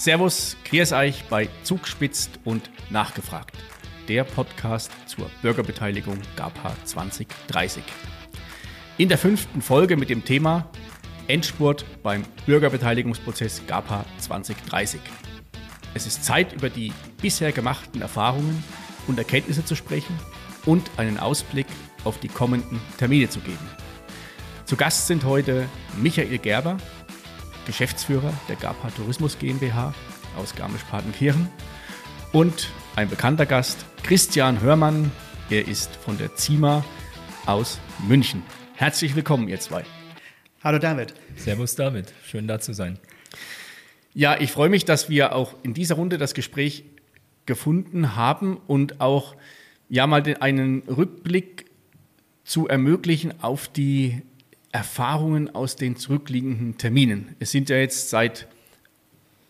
Servus, Grüß euch bei Zugspitzt und Nachgefragt, der Podcast zur Bürgerbeteiligung GAPA 2030. In der fünften Folge mit dem Thema Endspurt beim Bürgerbeteiligungsprozess GAPA 2030. Es ist Zeit, über die bisher gemachten Erfahrungen und Erkenntnisse zu sprechen und einen Ausblick auf die kommenden Termine zu geben. Zu Gast sind heute Michael Gerber, Geschäftsführer der GAPA Tourismus GmbH aus Garmisch-Partenkirchen und ein bekannter Gast, Christian Hörmann. Er ist von der ZIMA aus München. Herzlich willkommen, ihr zwei. Hallo David. Servus David, schön da zu sein. Ja, ich freue mich, dass wir auch in dieser Runde das Gespräch gefunden haben und auch ja mal den, einen Rückblick zu ermöglichen auf die Erfahrungen aus den zurückliegenden Terminen. Es sind ja jetzt seit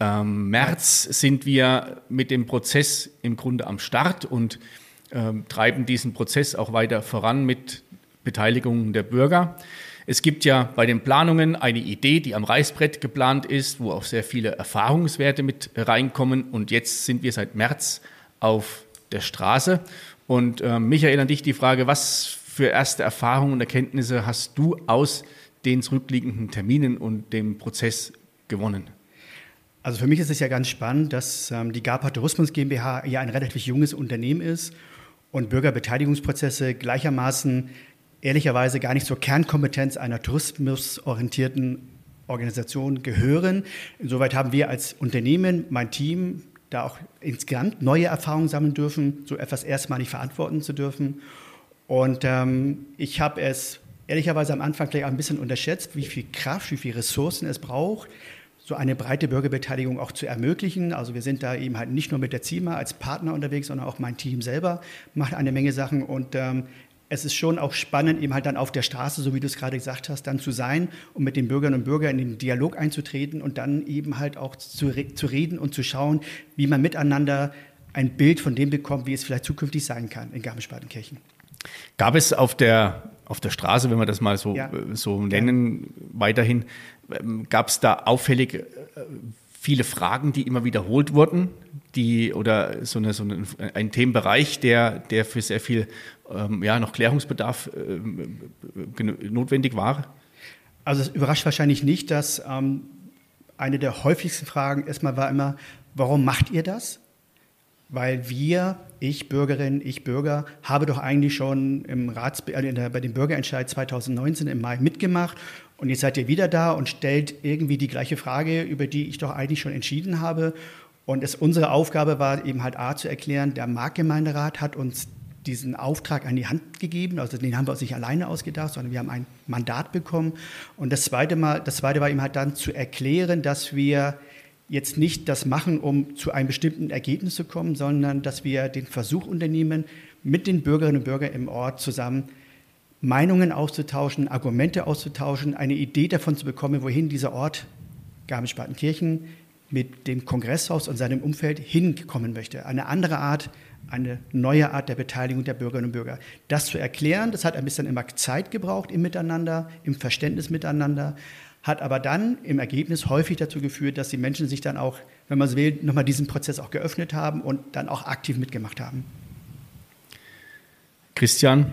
ähm, März sind wir mit dem Prozess im Grunde am Start und ähm, treiben diesen Prozess auch weiter voran mit Beteiligung der Bürger. Es gibt ja bei den Planungen eine Idee, die am Reißbrett geplant ist, wo auch sehr viele Erfahrungswerte mit reinkommen. Und jetzt sind wir seit März auf der Straße. Und äh, Michael, an dich die Frage, was für erste Erfahrungen und Erkenntnisse hast du aus den zurückliegenden Terminen und dem Prozess gewonnen? Also für mich ist es ja ganz spannend, dass ähm, die GAPA Tourismus GmbH ja ein relativ junges Unternehmen ist und Bürgerbeteiligungsprozesse gleichermaßen ehrlicherweise gar nicht zur Kernkompetenz einer tourismusorientierten Organisation gehören. Insoweit haben wir als Unternehmen, mein Team, da auch insgesamt neue Erfahrungen sammeln dürfen, so etwas erstmalig verantworten zu dürfen. Und ähm, ich habe es ehrlicherweise am Anfang gleich auch ein bisschen unterschätzt, wie viel Kraft, wie viele Ressourcen es braucht, so eine breite Bürgerbeteiligung auch zu ermöglichen. Also wir sind da eben halt nicht nur mit der CIMA als Partner unterwegs, sondern auch mein Team selber macht eine Menge Sachen. Und ähm, es ist schon auch spannend, eben halt dann auf der Straße, so wie du es gerade gesagt hast, dann zu sein und mit den Bürgerinnen und Bürgern in den Dialog einzutreten und dann eben halt auch zu, zu reden und zu schauen, wie man miteinander ein Bild von dem bekommt, wie es vielleicht zukünftig sein kann in Garmisch-Partenkirchen. Gab es auf der, auf der Straße, wenn wir das mal so, ja. So nennen, weiterhin, ähm, gab es da auffällig äh, viele Fragen, die immer wiederholt wurden, die oder so, eine, so eine, ein Themenbereich, der, der für sehr viel ähm, ja, noch Klärungsbedarf äh, notwendig war? Also es überrascht wahrscheinlich nicht, dass ähm, eine der häufigsten Fragen erstmal war immer, warum macht ihr das? Weil wir, ich Bürgerin, ich Bürger, habe doch eigentlich schon im Rats, äh, bei dem Bürgerentscheid 2019 im Mai mitgemacht und jetzt seid ihr wieder da und stellt irgendwie die gleiche Frage, über die ich doch eigentlich schon entschieden habe. Und es, unsere Aufgabe war eben halt A zu erklären, der Marktgemeinderat hat uns diesen Auftrag an die Hand gegeben. Also den haben wir uns nicht alleine ausgedacht, sondern wir haben ein Mandat bekommen. Und das zweite, Mal, das zweite war eben halt dann zu erklären, dass wir jetzt nicht das machen, um zu einem bestimmten Ergebnis zu kommen, sondern dass wir den Versuch unternehmen, mit den Bürgerinnen und Bürgern im Ort zusammen Meinungen auszutauschen, Argumente auszutauschen, eine Idee davon zu bekommen, wohin dieser Ort Garmisch-Partenkirchen mit dem Kongresshaus und seinem Umfeld hinkommen möchte. Eine andere Art, eine neue Art der Beteiligung der Bürgerinnen und Bürger. Das zu erklären, das hat ein bisschen immer Zeit gebraucht im Miteinander, im Verständnis miteinander hat aber dann im Ergebnis häufig dazu geführt, dass die Menschen sich dann auch, wenn man so will, nochmal diesen Prozess auch geöffnet haben und dann auch aktiv mitgemacht haben. Christian,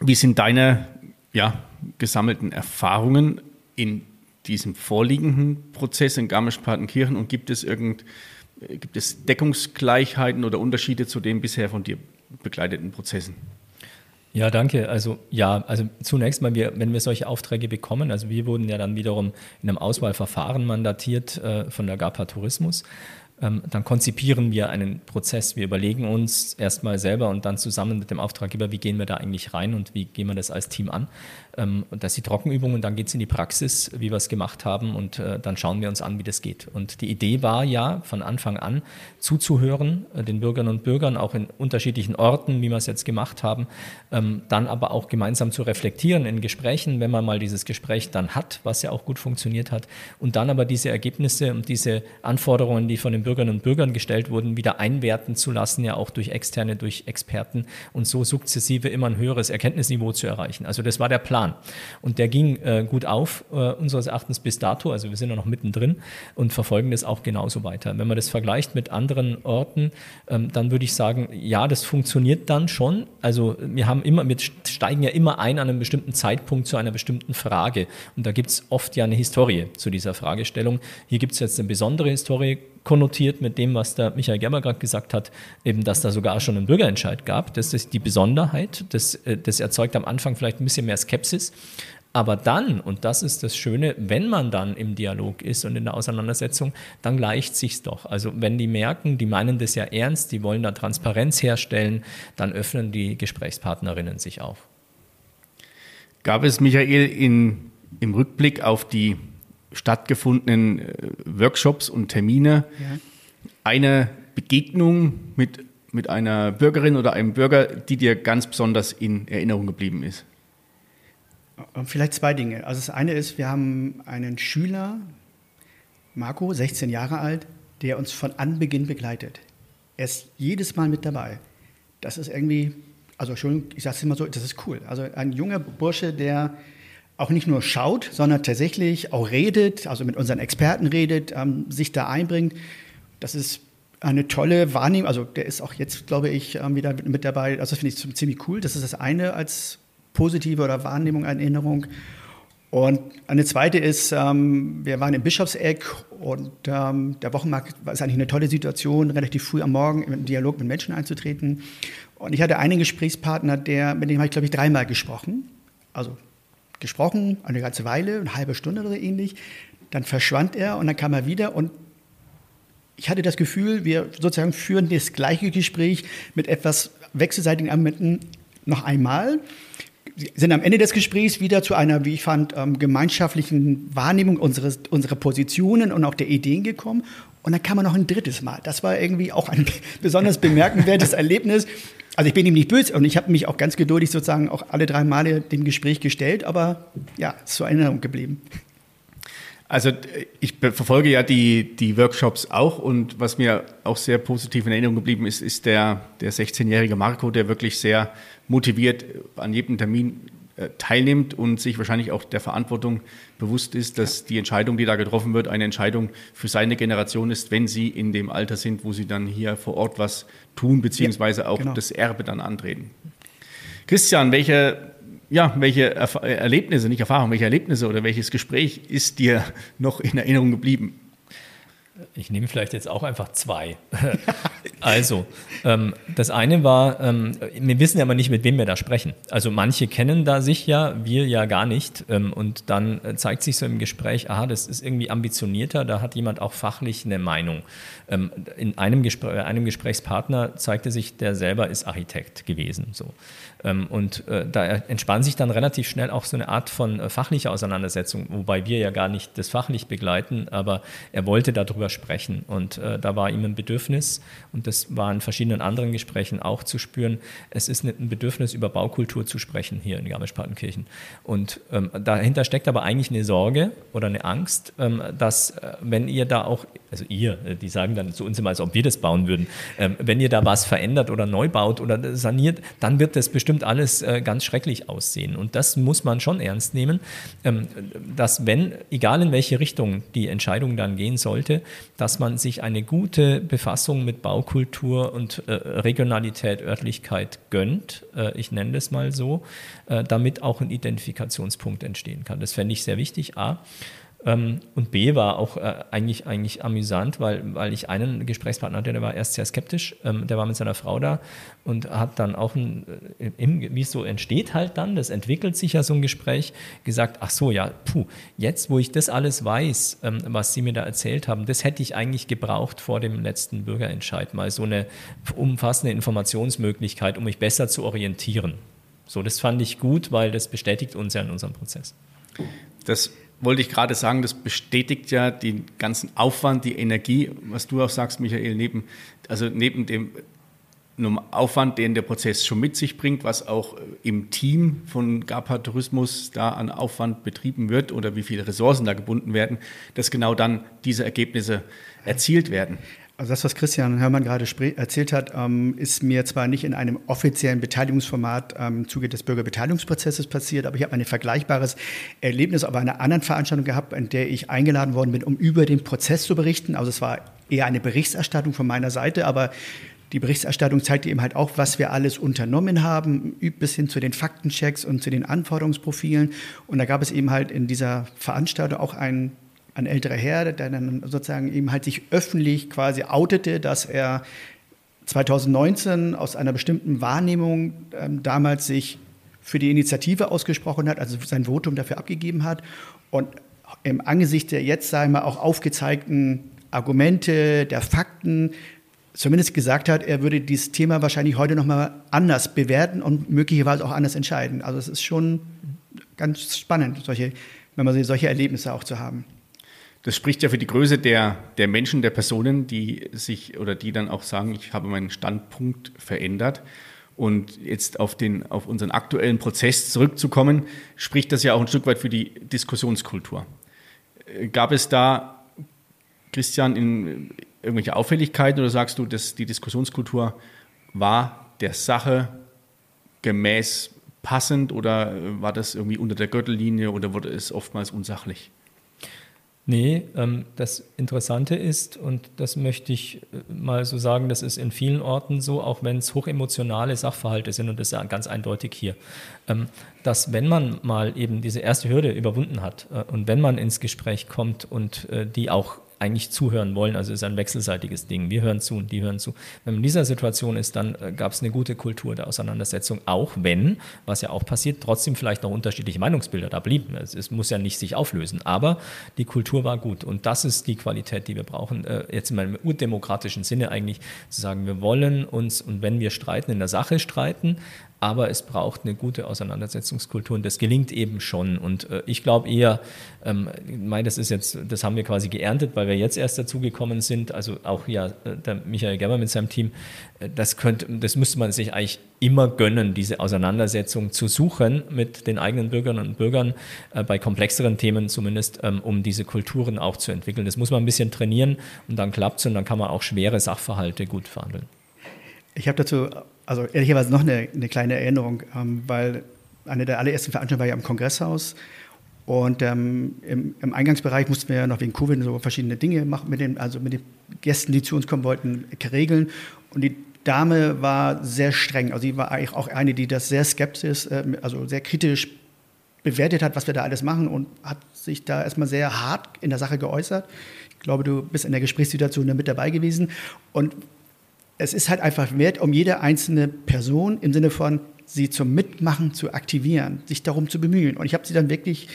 wie sind deine ja, gesammelten Erfahrungen in diesem vorliegenden Prozess in Garmisch-Partenkirchen und gibt es irgend, gibt es Deckungsgleichheiten oder Unterschiede zu den bisher von dir begleiteten Prozessen? Ja, danke. Also ja, also zunächst mal, wir, wenn wir solche Aufträge bekommen, also wir wurden ja dann wiederum in einem Auswahlverfahren mandatiert äh, von der GAPA Tourismus dann konzipieren wir einen Prozess. Wir überlegen uns erstmal selber und dann zusammen mit dem Auftraggeber, wie gehen wir da eigentlich rein und wie gehen wir das als Team an. Ähm, und das ist die Trockenübung und dann geht es in die Praxis, wie wir es gemacht haben und äh, dann schauen wir uns an, wie das geht. Und die Idee war ja von Anfang an zuzuhören, äh, den Bürgerinnen und Bürgern auch in unterschiedlichen Orten, wie wir es jetzt gemacht haben, ähm, dann aber auch gemeinsam zu reflektieren in Gesprächen, wenn man mal dieses Gespräch dann hat, was ja auch gut funktioniert hat, und dann aber diese Ergebnisse und diese Anforderungen, die von den Bürgern Bürgerinnen und Bürgern gestellt wurden, wieder einwerten zu lassen, ja auch durch Externe, durch Experten und so sukzessive immer ein höheres Erkenntnisniveau zu erreichen. Also das war der Plan. Und der ging äh, gut auf, äh, unseres Erachtens bis dato. Also wir sind ja noch mittendrin und verfolgen das auch genauso weiter. Wenn man das vergleicht mit anderen Orten, ähm, dann würde ich sagen, ja, das funktioniert dann schon. Also wir haben immer, wir steigen ja immer ein an einem bestimmten Zeitpunkt zu einer bestimmten Frage. Und da gibt es oft ja eine Historie zu dieser Fragestellung. Hier gibt es jetzt eine besondere Historie konnotiert mit dem, was der Michael Gerber gerade gesagt hat, eben, dass da sogar schon einen Bürgerentscheid gab. Das ist die Besonderheit. Das, äh, das erzeugt am Anfang vielleicht ein bisschen mehr Skepsis. Aber dann, und das ist das Schöne, wenn man dann im Dialog ist und in der Auseinandersetzung, dann gleicht sich's doch. Also wenn die merken, die meinen das ja ernst, die wollen da Transparenz herstellen, dann öffnen die Gesprächspartnerinnen sich auf. Gab es, Michael, in, im Rückblick auf die stattgefundenen äh, Workshops und Termine ja. eine Begegnung mit, mit einer Bürgerin oder einem Bürger, die dir ganz besonders in Erinnerung geblieben ist? Vielleicht zwei Dinge. Also das eine ist, wir haben einen Schüler, Marco, 16 Jahre alt, der uns von Anbeginn begleitet. Er ist jedes Mal mit dabei. Das ist irgendwie, also Entschuldigung, ich sage es immer so, das ist cool. Also ein junger Bursche, der auch nicht nur schaut, sondern tatsächlich auch redet, also mit unseren Experten redet, ähm, sich da einbringt. Das ist eine tolle Wahrnehmung. Also der ist auch jetzt, glaube ich, ähm, wieder mit dabei. Also das finde ich ziemlich cool. Das ist das eine als positive oder Wahrnehmung, Erinnerung. Und eine zweite ist, ähm, wir waren im Bischofseck und ähm, der Wochenmarkt war eigentlich eine tolle Situation, relativ früh am Morgen im Dialog mit Menschen einzutreten. Und ich hatte einen Gesprächspartner, der, mit dem habe ich, glaube ich, dreimal gesprochen. Also gesprochen, eine ganze Weile, eine halbe Stunde oder ähnlich. Dann verschwand er und dann kam er wieder und ich hatte das Gefühl, wir sozusagen führen das gleiche Gespräch mit etwas wechselseitigen Argumenten noch einmal sind am Ende des Gesprächs wieder zu einer, wie ich fand, ähm, gemeinschaftlichen Wahrnehmung unseres, unserer Positionen und auch der Ideen gekommen. Und dann kam er noch ein drittes Mal. Das war irgendwie auch ein besonders bemerkenswertes Erlebnis. Also ich bin ihm nicht böse und ich habe mich auch ganz geduldig sozusagen auch alle drei Male dem Gespräch gestellt, aber ja, ist zur Erinnerung geblieben. Also ich verfolge ja die, die Workshops auch und was mir auch sehr positiv in Erinnerung geblieben ist, ist der, der 16-jährige Marco, der wirklich sehr motiviert an jedem Termin äh, teilnimmt und sich wahrscheinlich auch der Verantwortung bewusst ist, dass die Entscheidung, die da getroffen wird, eine Entscheidung für seine Generation ist, wenn sie in dem Alter sind, wo sie dann hier vor Ort was tun, beziehungsweise auch genau. das Erbe dann antreten. Christian, welche, ja, welche Erlebnisse, nicht Erfahrung, welche Erlebnisse oder welches Gespräch ist dir noch in Erinnerung geblieben? Ich nehme vielleicht jetzt auch einfach zwei. also, ähm, das eine war, ähm, wir wissen ja aber nicht, mit wem wir da sprechen. Also manche kennen da sich ja, wir ja gar nicht. Ähm, und dann zeigt sich so im Gespräch, aha, das ist irgendwie ambitionierter, da hat jemand auch fachlich eine Meinung. Ähm, in einem, Gespr einem Gesprächspartner zeigte sich, der selber ist Architekt gewesen. So. Ähm, und äh, da entspann sich dann relativ schnell auch so eine Art von äh, fachlicher Auseinandersetzung, wobei wir ja gar nicht das fachlich begleiten, aber er wollte darüber sprechen und äh, da war ihm ein Bedürfnis und das war in verschiedenen anderen Gesprächen auch zu spüren. Es ist ein Bedürfnis, über Baukultur zu sprechen hier in Garmisch-Partenkirchen. Und ähm, dahinter steckt aber eigentlich eine Sorge oder eine Angst, ähm, dass äh, wenn ihr da auch, also ihr, äh, die sagen dann zu uns immer, als ob wir das bauen würden, ähm, wenn ihr da was verändert oder neu baut oder saniert, dann wird das bestimmt alles äh, ganz schrecklich aussehen. Und das muss man schon ernst nehmen, ähm, dass wenn, egal in welche Richtung die Entscheidung dann gehen sollte, dass man sich eine gute Befassung mit Baukultur und äh, Regionalität, Örtlichkeit gönnt, äh, ich nenne das mal so, äh, damit auch ein Identifikationspunkt entstehen kann. Das fände ich sehr wichtig, A. Ähm, und B war auch äh, eigentlich, eigentlich amüsant, weil, weil ich einen Gesprächspartner hatte, der war erst sehr skeptisch. Ähm, der war mit seiner Frau da und hat dann auch, äh, wie es so entsteht halt dann, das entwickelt sich ja so ein Gespräch, gesagt, ach so, ja, puh, jetzt wo ich das alles weiß, ähm, was Sie mir da erzählt haben, das hätte ich eigentlich gebraucht vor dem letzten Bürgerentscheid, mal so eine umfassende Informationsmöglichkeit, um mich besser zu orientieren. So, das fand ich gut, weil das bestätigt uns ja in unserem Prozess. Das wollte ich gerade sagen, das bestätigt ja den ganzen Aufwand, die Energie, was du auch sagst, Michael, neben, also neben dem Aufwand, den der Prozess schon mit sich bringt, was auch im Team von GAPA Tourismus da an Aufwand betrieben wird oder wie viele Ressourcen da gebunden werden, dass genau dann diese Ergebnisse erzielt werden. Also das, was Christian Hörmann gerade erzählt hat, ähm, ist mir zwar nicht in einem offiziellen Beteiligungsformat ähm, im Zuge des Bürgerbeteiligungsprozesses passiert, aber ich habe ein vergleichbares Erlebnis auf einer anderen Veranstaltung gehabt, in der ich eingeladen worden bin, um über den Prozess zu berichten. Also es war eher eine Berichterstattung von meiner Seite, aber die Berichterstattung zeigte eben halt auch, was wir alles unternommen haben, bis hin zu den Faktenchecks und zu den Anforderungsprofilen. Und da gab es eben halt in dieser Veranstaltung auch einen ein älterer Herr, der dann sozusagen eben halt sich öffentlich quasi outete, dass er 2019 aus einer bestimmten Wahrnehmung ähm, damals sich für die Initiative ausgesprochen hat, also sein Votum dafür abgegeben hat und im Angesicht der jetzt, sagen wir, auch aufgezeigten Argumente, der Fakten, zumindest gesagt hat, er würde dieses Thema wahrscheinlich heute nochmal anders bewerten und möglicherweise auch anders entscheiden. Also es ist schon ganz spannend, solche, wenn man solche Erlebnisse auch zu haben. Das spricht ja für die Größe der, der Menschen, der Personen, die sich oder die dann auch sagen, ich habe meinen Standpunkt verändert. Und jetzt auf, den, auf unseren aktuellen Prozess zurückzukommen, spricht das ja auch ein Stück weit für die Diskussionskultur. Äh, gab es da, Christian, in, irgendwelche Auffälligkeiten oder sagst du, dass die Diskussionskultur war der Sache gemäß passend oder war das irgendwie unter der Gürtellinie oder wurde es oftmals unsachlich? Nee, ähm, das Interessante ist, und das möchte ich äh, mal so sagen, das ist in vielen Orten so, auch wenn es hochemotionale Sachverhalte sind, und das ist ja ganz eindeutig hier, ähm, dass wenn man mal eben diese erste Hürde überwunden hat äh, und wenn man ins Gespräch kommt und äh, die auch eigentlich zuhören wollen. Also es ist ein wechselseitiges Ding. Wir hören zu und die hören zu. Wenn man in dieser Situation ist, dann äh, gab es eine gute Kultur der Auseinandersetzung, auch wenn, was ja auch passiert, trotzdem vielleicht noch unterschiedliche Meinungsbilder da blieben. Es, es muss ja nicht sich auflösen, aber die Kultur war gut und das ist die Qualität, die wir brauchen. Äh, jetzt in meinem urdemokratischen Sinne eigentlich zu sagen, wir wollen uns und wenn wir streiten, in der Sache streiten, aber es braucht eine gute Auseinandersetzungskultur und das gelingt eben schon. Und äh, ich glaube eher, ähm, das ist jetzt, das haben wir quasi geerntet, weil wir jetzt erst dazugekommen sind. Also auch ja, äh, der Michael Gerber mit seinem Team, äh, das könnte, das müsste man sich eigentlich immer gönnen, diese Auseinandersetzung zu suchen mit den eigenen Bürgerinnen und Bürgern, äh, bei komplexeren Themen zumindest, ähm, um diese Kulturen auch zu entwickeln. Das muss man ein bisschen trainieren und dann klappt es und dann kann man auch schwere Sachverhalte gut verhandeln. Ich habe dazu also ehrlicherweise noch eine, eine kleine Erinnerung, ähm, weil eine der allerersten Veranstaltungen war ja im Kongresshaus. Und ähm, im, im, Eingangsbereich mussten wir ja noch wegen Covid so verschiedene Dinge machen, mit den, also mit den Gästen, die zu uns kommen wollten, regeln. Und die Dame war sehr streng. Also sie war eigentlich auch eine, die das sehr skeptisch, äh, also sehr kritisch bewertet hat, was wir da alles machen und hat sich da erstmal sehr hart in der Sache geäußert. Ich glaube, du bist in der Gesprächssituation mit dabei gewesen. Und es ist halt einfach wert, um jede einzelne Person im Sinne von sie zum Mitmachen zu aktivieren, sich darum zu bemühen. Und ich habe sie dann wirklich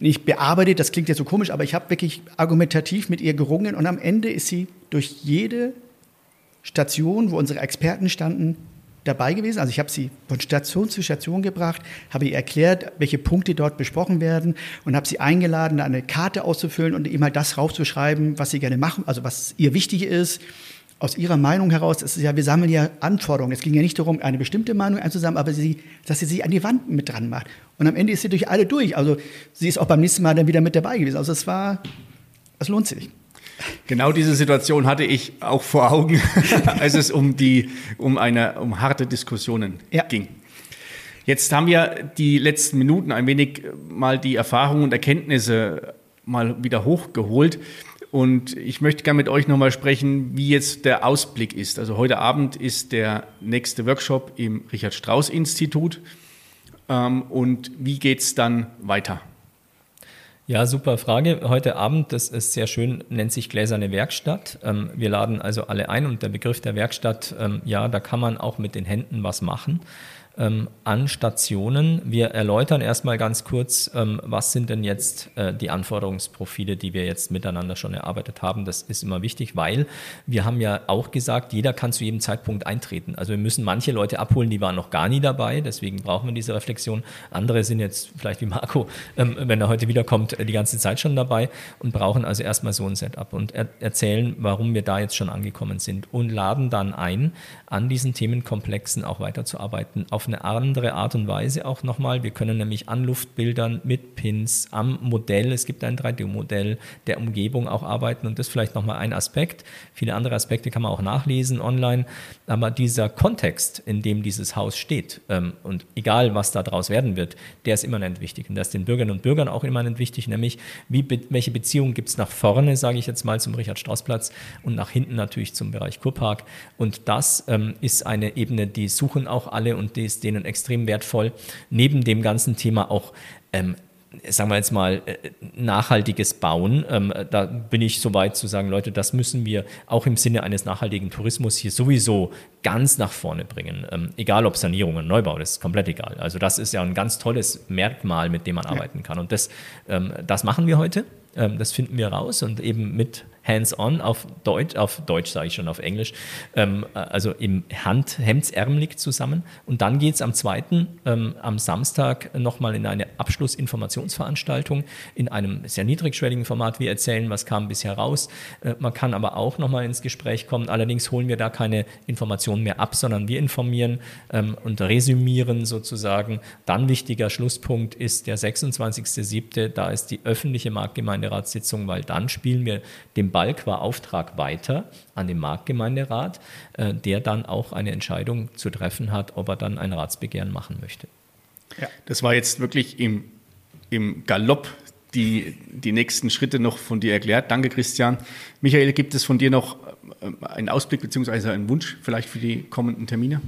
nicht bearbeitet, das klingt jetzt so komisch, aber ich habe wirklich argumentativ mit ihr gerungen und am Ende ist sie durch jede Station, wo unsere Experten standen, dabei gewesen. Also ich habe sie von Station zu Station gebracht, habe ihr erklärt, welche Punkte dort besprochen werden und habe sie eingeladen, eine Karte auszufüllen und ihm halt das raufzuschreiben, was sie gerne machen, also was ihr wichtig ist aus Ihrer Meinung heraus, ist ja, wir sammeln ja Anforderungen. Es ging ja nicht darum, eine bestimmte Meinung einzusammeln, aber sie, dass sie sie an die Wand mit dran macht. Und am Ende ist sie durch alle durch. Also sie ist auch beim nächsten Mal dann wieder mit dabei gewesen. Also es war, es lohnt sich. Genau diese Situation hatte ich auch vor Augen, als es um die, um eine, um harte Diskussionen ja. ging. Jetzt haben wir die letzten Minuten ein wenig mal die Erfahrungen und Erkenntnisse mal wieder hochgeholt. Und ich möchte gerne mit euch nochmal sprechen, wie jetzt der Ausblick ist. Also heute Abend ist der nächste Workshop im Richard Strauss Institut. Ähm, und wie geht es dann weiter? Ja, super Frage. Heute Abend, das ist sehr schön, nennt sich Gläserne Werkstatt. Ähm, wir laden also alle ein und der Begriff der Werkstatt, ähm, ja, da kann man auch mit den Händen was machen ähm, an Stationen. Wir erläutern erstmal ganz kurz, ähm, was sind denn jetzt äh, die Anforderungsprofile, die wir jetzt miteinander schon erarbeitet haben. Das ist immer wichtig, weil wir haben ja auch gesagt, jeder kann zu jedem Zeitpunkt eintreten. Also wir müssen manche Leute abholen, die waren noch gar nie dabei, deswegen brauchen wir diese Reflexion. Andere sind jetzt vielleicht wie Marco, ähm, wenn er heute wiederkommt, sind die ganze Zeit schon dabei und brauchen also erstmal so ein Setup und er erzählen, warum wir da jetzt schon angekommen sind und laden dann ein, an diesen Themenkomplexen auch weiterzuarbeiten, auf eine andere Art und Weise auch nochmal. Wir können nämlich an Luftbildern mit Pins am Modell, es gibt ein 3D-Modell der Umgebung auch arbeiten. Und das vielleicht nochmal ein Aspekt. Viele andere Aspekte kann man auch nachlesen online, aber dieser Kontext, in dem dieses Haus steht ähm, und egal was da draus werden wird, der ist immanent wichtig. Und das ist den Bürgerinnen und Bürgern auch immanent wichtig, nämlich wie, welche Beziehungen gibt es nach vorne, sage ich jetzt mal, zum Richard-Strauss-Platz und nach hinten natürlich zum Bereich Kurpark. Und das ähm, ist eine Ebene, die suchen auch alle und die ist denen extrem wertvoll, neben dem ganzen Thema auch ähm, sagen wir jetzt mal, äh, nachhaltiges Bauen. Ähm, da bin ich so weit zu sagen, Leute, das müssen wir auch im Sinne eines nachhaltigen Tourismus hier sowieso ganz nach vorne bringen. Ähm, egal ob Sanierung und Neubau, das ist komplett egal. Also das ist ja ein ganz tolles Merkmal, mit dem man arbeiten kann. Und das, ähm, das machen wir heute. Das finden wir raus und eben mit hands-on auf Deutsch, auf Deutsch sage ich schon, auf Englisch, ähm, also im Hand, hemdsärmelig zusammen. Und dann geht es am zweiten, ähm, am Samstag nochmal in eine Abschlussinformationsveranstaltung in einem sehr niedrigschwelligen Format. Wir erzählen, was kam bisher raus. Äh, man kann aber auch nochmal ins Gespräch kommen. Allerdings holen wir da keine Informationen mehr ab, sondern wir informieren ähm, und resümieren sozusagen. Dann wichtiger Schlusspunkt ist der 26.07. Da ist die öffentliche Marktgemeinderatssitzung, weil dann spielen wir dem Ball qua Auftrag weiter an den Marktgemeinderat, äh, der dann auch eine Entscheidung zu treffen hat, ob er dann ein Ratsbegehren machen möchte. Ja, das war jetzt wirklich im, im Galopp die, die nächsten Schritte noch von dir erklärt. Danke, Christian. Michael, gibt es von dir noch äh, einen Ausblick bzw. einen Wunsch vielleicht für die kommenden Termine?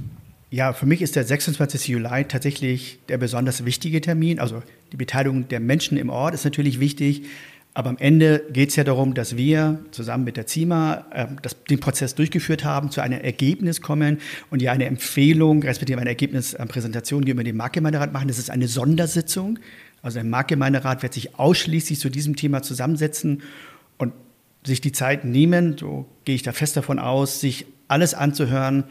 Ja, für mich ist der 26. Juli tatsächlich der besonders wichtige Termin. Also die Beteiligung der Menschen im Ort ist natürlich wichtig. Aber am Ende geht es ja darum, dass wir zusammen mit der CIMA äh, das, den Prozess durchgeführt haben, zu einem Ergebnis kommen und ja eine Empfehlung, respektive eine Ergebnispräsentation gegenüber dem Marktgemeinderat machen. Das ist eine Sondersitzung. Also der Marktgemeinderat wird sich ausschließlich zu diesem Thema zusammensetzen und sich die Zeit nehmen, so gehe ich da fest davon aus, sich alles anzuhören,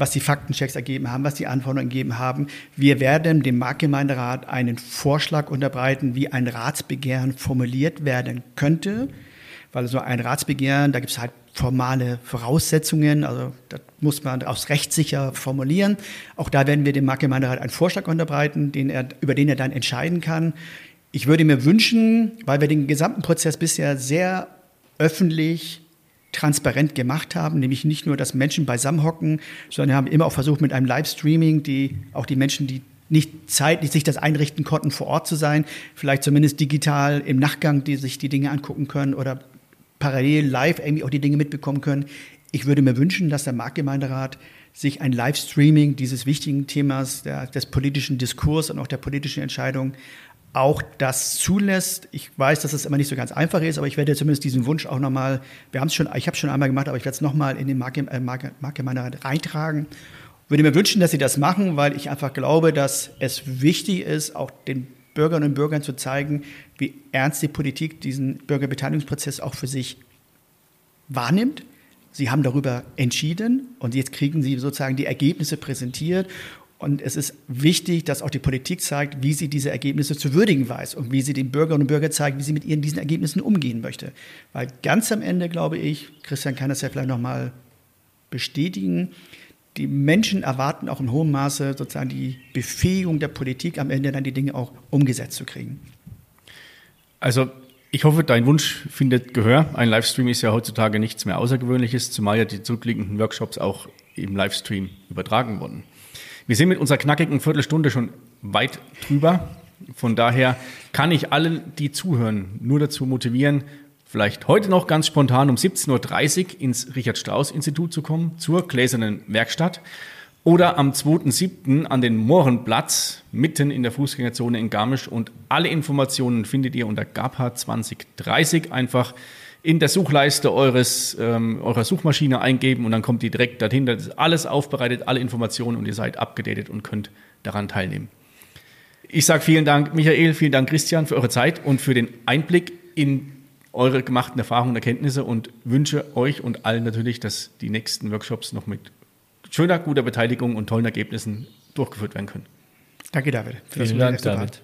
was die Faktenchecks ergeben haben, was die Anforderungen gegeben haben. Wir werden dem Marktgemeinderat einen Vorschlag unterbreiten, wie ein Ratsbegehren formuliert werden könnte. Weil so ein Ratsbegehren, da gibt es halt formale Voraussetzungen, also das muss man aus rechtssicher formulieren. Auch da werden wir dem Marktgemeinderat einen Vorschlag unterbreiten, den er, über den er dann entscheiden kann. Ich würde mir wünschen, weil wir den gesamten Prozess bisher sehr öffentlich transparent gemacht haben, nämlich nicht nur, dass Menschen beisammenhocken, sondern wir haben immer auch versucht, mit einem Livestreaming, die auch die Menschen, die nicht zeitlich sich das einrichten konnten, vor Ort zu sein, vielleicht zumindest digital im Nachgang, die sich die Dinge angucken können oder parallel live irgendwie auch die Dinge mitbekommen können. Ich würde mir wünschen, dass der Marktgemeinderat sich ein Livestreaming dieses wichtigen Themas der, des politischen Diskurs und auch der politischen Entscheidung auch das zulässt. Ich weiß, dass es das immer nicht so ganz einfach ist, aber ich werde zumindest diesen Wunsch auch nochmal, wir haben es schon, ich habe es schon einmal gemacht, aber ich werde es nochmal in den Marktgemeinderat äh, reintragen. Ich würde mir wünschen, dass sie das machen, weil ich einfach glaube, dass es wichtig ist, auch den Bürgerinnen und Bürgern zu zeigen, wie ernst die Politik diesen Bürgerbeteiligungsprozess auch für sich wahrnimmt. Sie haben darüber entschieden und jetzt kriegen Sie sozusagen die Ergebnisse präsentiert und es ist wichtig, dass auch die Politik zeigt, wie sie diese Ergebnisse zu würdigen weiß und wie sie den Bürgerinnen und Bürgern zeigt, wie sie mit ihren diesen Ergebnissen umgehen möchte. Weil ganz am Ende, glaube ich, Christian kann das ja vielleicht nochmal bestätigen, die Menschen erwarten auch in hohem Maße sozusagen die Befähigung der Politik, am Ende dann die Dinge auch umgesetzt zu kriegen. Also ich hoffe, dein Wunsch findet Gehör. Ein Livestream ist ja heutzutage nichts mehr Außergewöhnliches, zumal ja die zurückliegenden Workshops auch im Livestream übertragen wurden. Wir sind mit unserer knackigen Viertelstunde schon weit drüber. Von daher kann ich alle, die zuhören, nur dazu motivieren, vielleicht heute noch ganz spontan um 17.30 Uhr ins Richard-Strauss-Institut zu kommen, zur Gläsernen Werkstatt. Oder am 2.7. an den Mohrenplatz, mitten in der Fußgängerzone in Garmisch. Und alle Informationen findet ihr unter GAPA 2030. Einfach in der Suchleiste eures, ähm, eurer Suchmaschine eingeben und dann kommt die direkt dorthin. Das ist alles aufbereitet, alle Informationen und ihr seid abgedatet und könnt daran teilnehmen. Ich sage vielen Dank, Michael, vielen Dank, Christian, für eure Zeit und für den Einblick in eure gemachten Erfahrungen und Erkenntnisse und wünsche euch und allen natürlich, dass die nächsten Workshops noch mit schöner, guter Beteiligung und tollen Ergebnissen durchgeführt werden können. Danke, David. Vielen Dank, David.